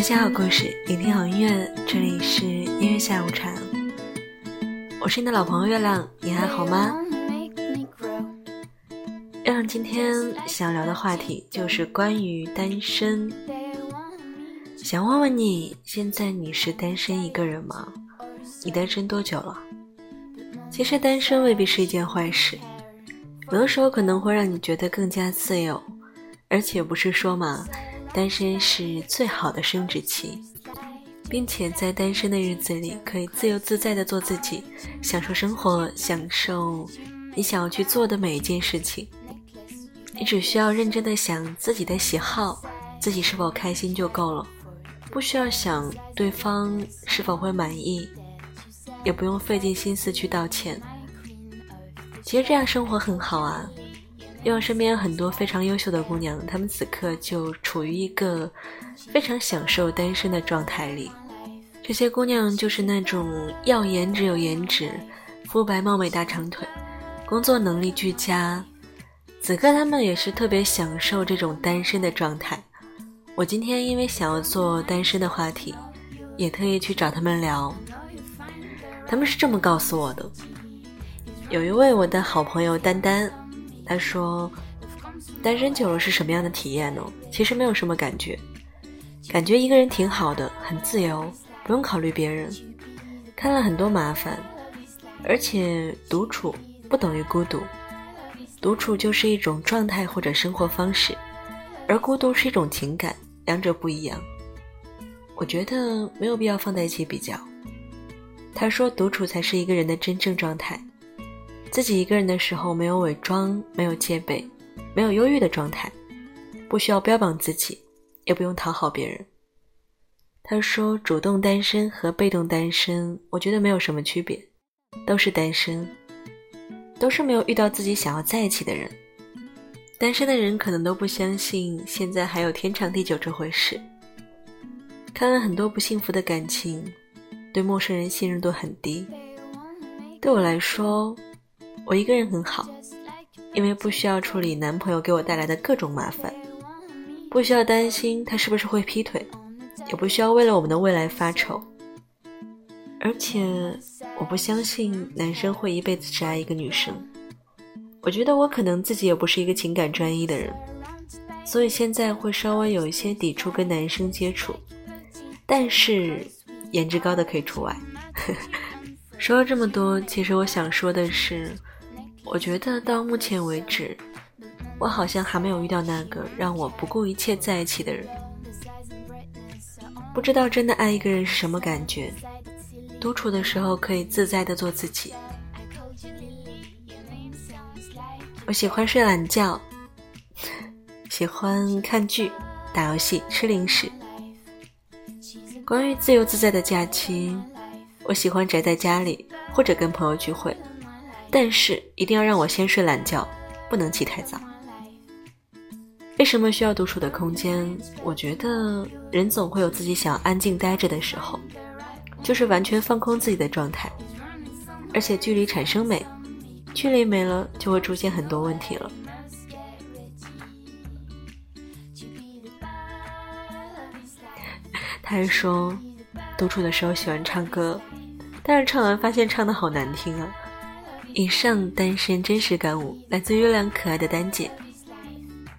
大家好故事，聆听好音乐，这里是音乐下午茶。我是你的老朋友月亮，你还好吗？月亮今天想聊的话题就是关于单身，想问问你，现在你是单身一个人吗？你单身多久了？其实单身未必是一件坏事，有的时候可能会让你觉得更加自由，而且不是说嘛，单身是最好的生殖期，并且在单身的日子里可以自由自在的做自己，享受生活，享受你想要去做的每一件事情。你只需要认真的想自己的喜好，自己是否开心就够了，不需要想对方是否会满意，也不用费尽心思去道歉。其实这样生活很好啊，因为我身边有很多非常优秀的姑娘，她们此刻就处于一个非常享受单身的状态里。这些姑娘就是那种要颜值有颜值，肤白貌美大长腿，工作能力俱佳。此刻她们也是特别享受这种单身的状态。我今天因为想要做单身的话题，也特意去找她们聊。他们是这么告诉我的：有一位我的好朋友丹丹，他说，单身久了是什么样的体验呢？其实没有什么感觉，感觉一个人挺好的，很自由，不用考虑别人，看了很多麻烦，而且独处不等于孤独。独处就是一种状态或者生活方式，而孤独是一种情感，两者不一样。我觉得没有必要放在一起比较。他说，独处才是一个人的真正状态，自己一个人的时候没有伪装，没有戒备，没有忧郁的状态，不需要标榜自己，也不用讨好别人。他说，主动单身和被动单身，我觉得没有什么区别，都是单身。都是没有遇到自己想要在一起的人。单身的人可能都不相信现在还有天长地久这回事。看了很多不幸福的感情，对陌生人信任度很低。对我来说，我一个人很好，因为不需要处理男朋友给我带来的各种麻烦，不需要担心他是不是会劈腿，也不需要为了我们的未来发愁。而且，我不相信男生会一辈子只爱一个女生。我觉得我可能自己也不是一个情感专一的人，所以现在会稍微有一些抵触跟男生接触。但是，颜值高的可以除外。说了这么多，其实我想说的是，我觉得到目前为止，我好像还没有遇到那个让我不顾一切在一起的人。不知道真的爱一个人是什么感觉。独处的时候可以自在的做自己。我喜欢睡懒觉，喜欢看剧、打游戏、吃零食。关于自由自在的假期，我喜欢宅在家里或者跟朋友聚会，但是一定要让我先睡懒觉，不能起太早。为什么需要独处的空间？我觉得人总会有自己想安静待着的时候。就是完全放空自己的状态，而且距离产生美，距离没了就会出现很多问题了。他还说，独处的时候喜欢唱歌，但是唱完发现唱的好难听啊。以上单身真实感悟来自月亮可爱的丹姐，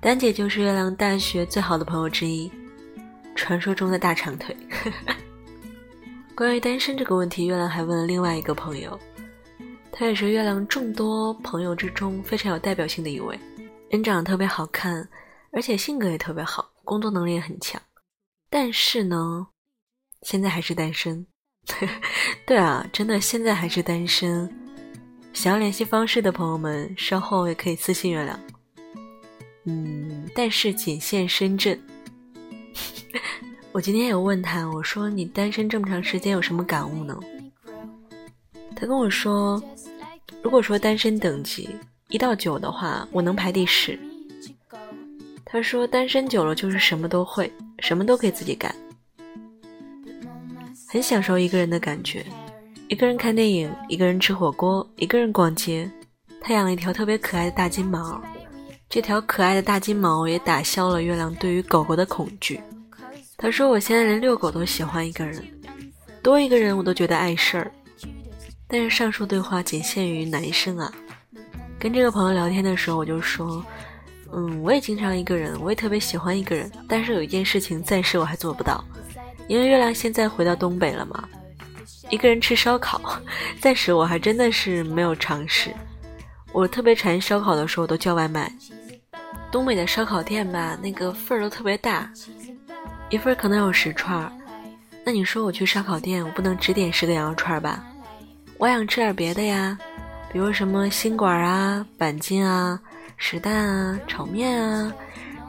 丹姐就是月亮大学最好的朋友之一，传说中的大长腿。关于单身这个问题，月亮还问了另外一个朋友，他也是月亮众多朋友之中非常有代表性的一位，人长得特别好看，而且性格也特别好，工作能力也很强，但是呢，现在还是单身。对啊，真的现在还是单身。想要联系方式的朋友们，稍后也可以私信月亮。嗯，但是仅限深圳。我今天有问他，我说你单身这么长时间有什么感悟呢？他跟我说，如果说单身等级一到九的话，我能排第十。他说单身久了就是什么都会，什么都可以自己干，很享受一个人的感觉，一个人看电影，一个人吃火锅，一个人逛街。他养了一条特别可爱的大金毛，这条可爱的大金毛也打消了月亮对于狗狗的恐惧。他说：“我现在连遛狗都喜欢一个人，多一个人我都觉得碍事儿。”但是上述对话仅限于男生啊。跟这个朋友聊天的时候，我就说：“嗯，我也经常一个人，我也特别喜欢一个人。但是有一件事情暂时我还做不到，因为月亮现在回到东北了嘛，一个人吃烧烤，暂时我还真的是没有尝试。我特别馋烧烤的时候都叫外卖。东北的烧烤店吧，那个份儿都特别大。”一份可能有十串儿，那你说我去烧烤店，我不能只点十个羊肉串吧？我想吃点别的呀，比如什么心管啊、板筋啊、实蛋啊、炒面啊，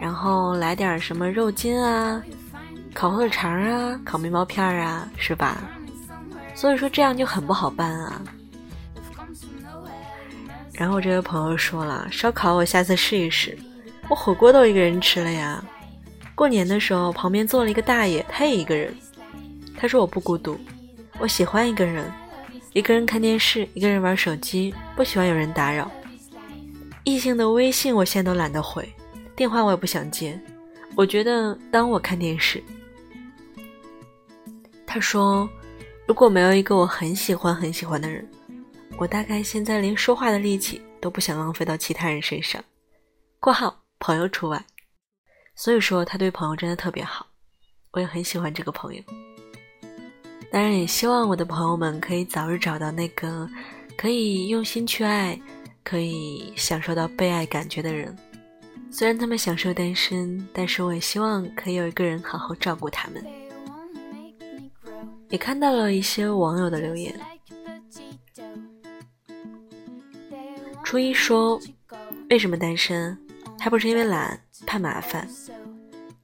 然后来点什么肉筋啊、烤火腿肠啊、烤面包片儿啊，是吧？所以说这样就很不好办啊。然后这位朋友说了，烧烤我下次试一试，我火锅都一个人吃了呀。过年的时候，旁边坐了一个大爷，他也一个人。他说：“我不孤独，我喜欢一个人，一个人看电视，一个人玩手机，不喜欢有人打扰。异性的微信我现在都懒得回，电话我也不想接。我觉得当我看电视。”他说：“如果没有一个我很喜欢很喜欢的人，我大概现在连说话的力气都不想浪费到其他人身上。”（括号朋友除外。）所以说他对朋友真的特别好，我也很喜欢这个朋友。当然也希望我的朋友们可以早日找到那个可以用心去爱、可以享受到被爱感觉的人。虽然他们享受单身，但是我也希望可以有一个人好好照顾他们。也看到了一些网友的留言。初一说：“为什么单身？还不是因为懒。”怕麻烦，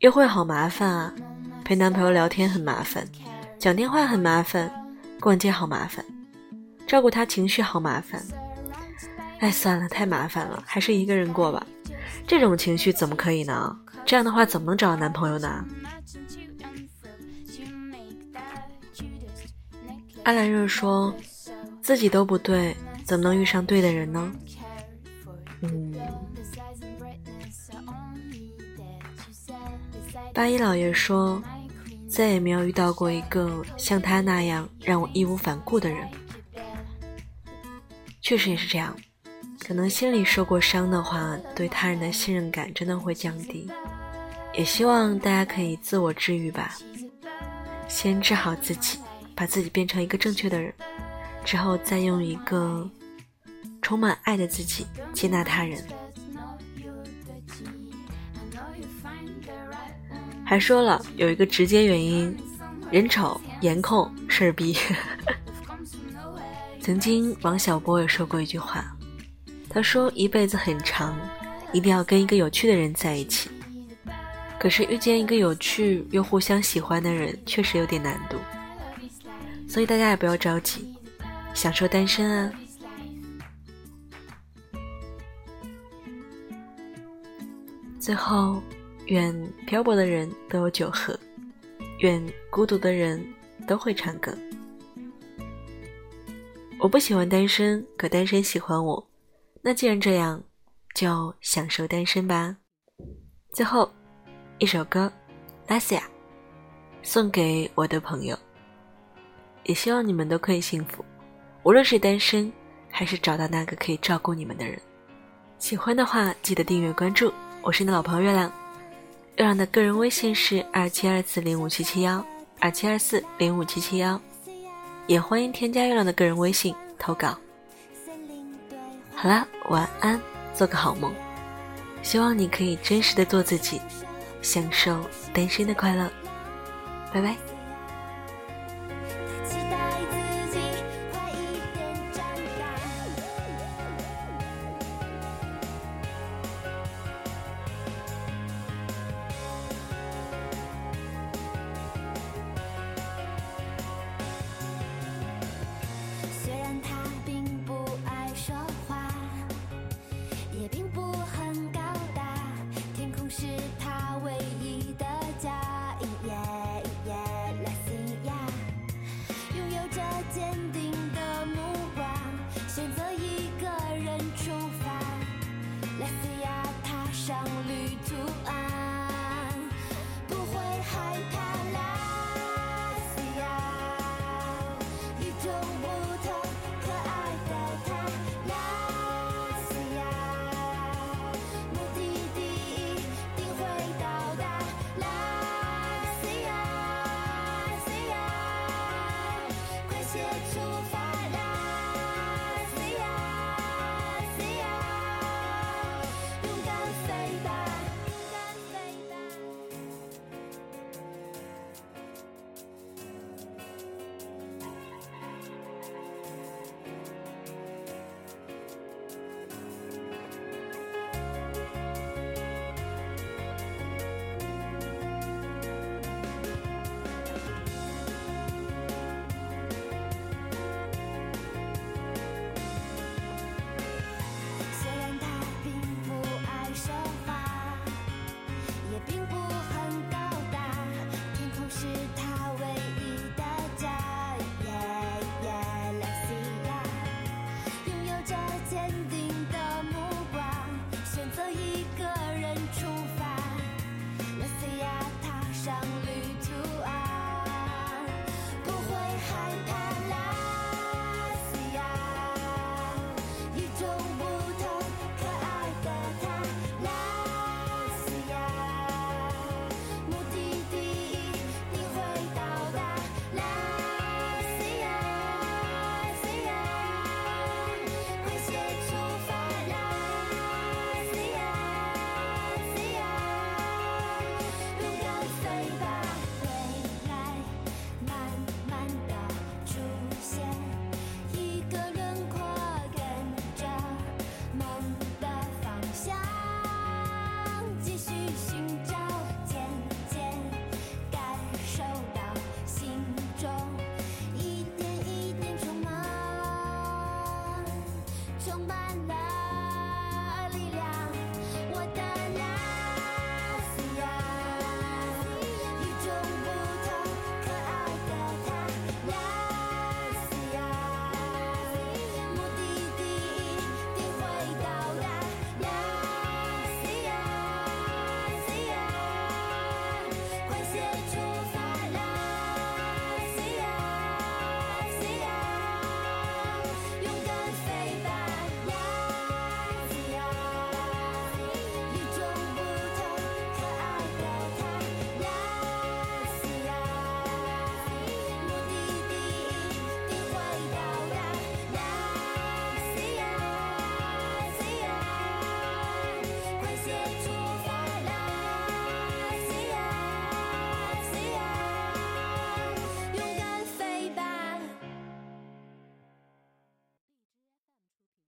约会好麻烦啊！陪男朋友聊天很麻烦，讲电话很麻烦，逛街好麻烦，照顾他情绪好麻烦。哎，算了，太麻烦了，还是一个人过吧。这种情绪怎么可以呢？这样的话怎么能找到男朋友呢？阿兰热说：“自己都不对，怎么能遇上对的人呢？”嗯。八一老爷说：“再也没有遇到过一个像他那样让我义无反顾的人。”确实也是这样，可能心里受过伤的话，对他人的信任感真的会降低。也希望大家可以自我治愈吧，先治好自己，把自己变成一个正确的人，之后再用一个充满爱的自己接纳他人。还说了有一个直接原因，人丑颜控事儿逼。曾经王小波也说过一句话，他说一辈子很长，一定要跟一个有趣的人在一起。可是遇见一个有趣又互相喜欢的人，确实有点难度。所以大家也不要着急，享受单身啊。最后。愿漂泊的人都有酒喝，愿孤独的人都会唱歌。我不喜欢单身，可单身喜欢我。那既然这样，就享受单身吧。最后一首歌，《拉西亚》，送给我的朋友。也希望你们都可以幸福，无论是单身，还是找到那个可以照顾你们的人。喜欢的话，记得订阅关注。我是你的老朋友月亮。月亮的个人微信是二七二四零五七七幺二七二四零五七七幺，也欢迎添加月亮的个人微信投稿。好了，晚安，做个好梦。希望你可以真实的做自己，享受单身的快乐。拜拜。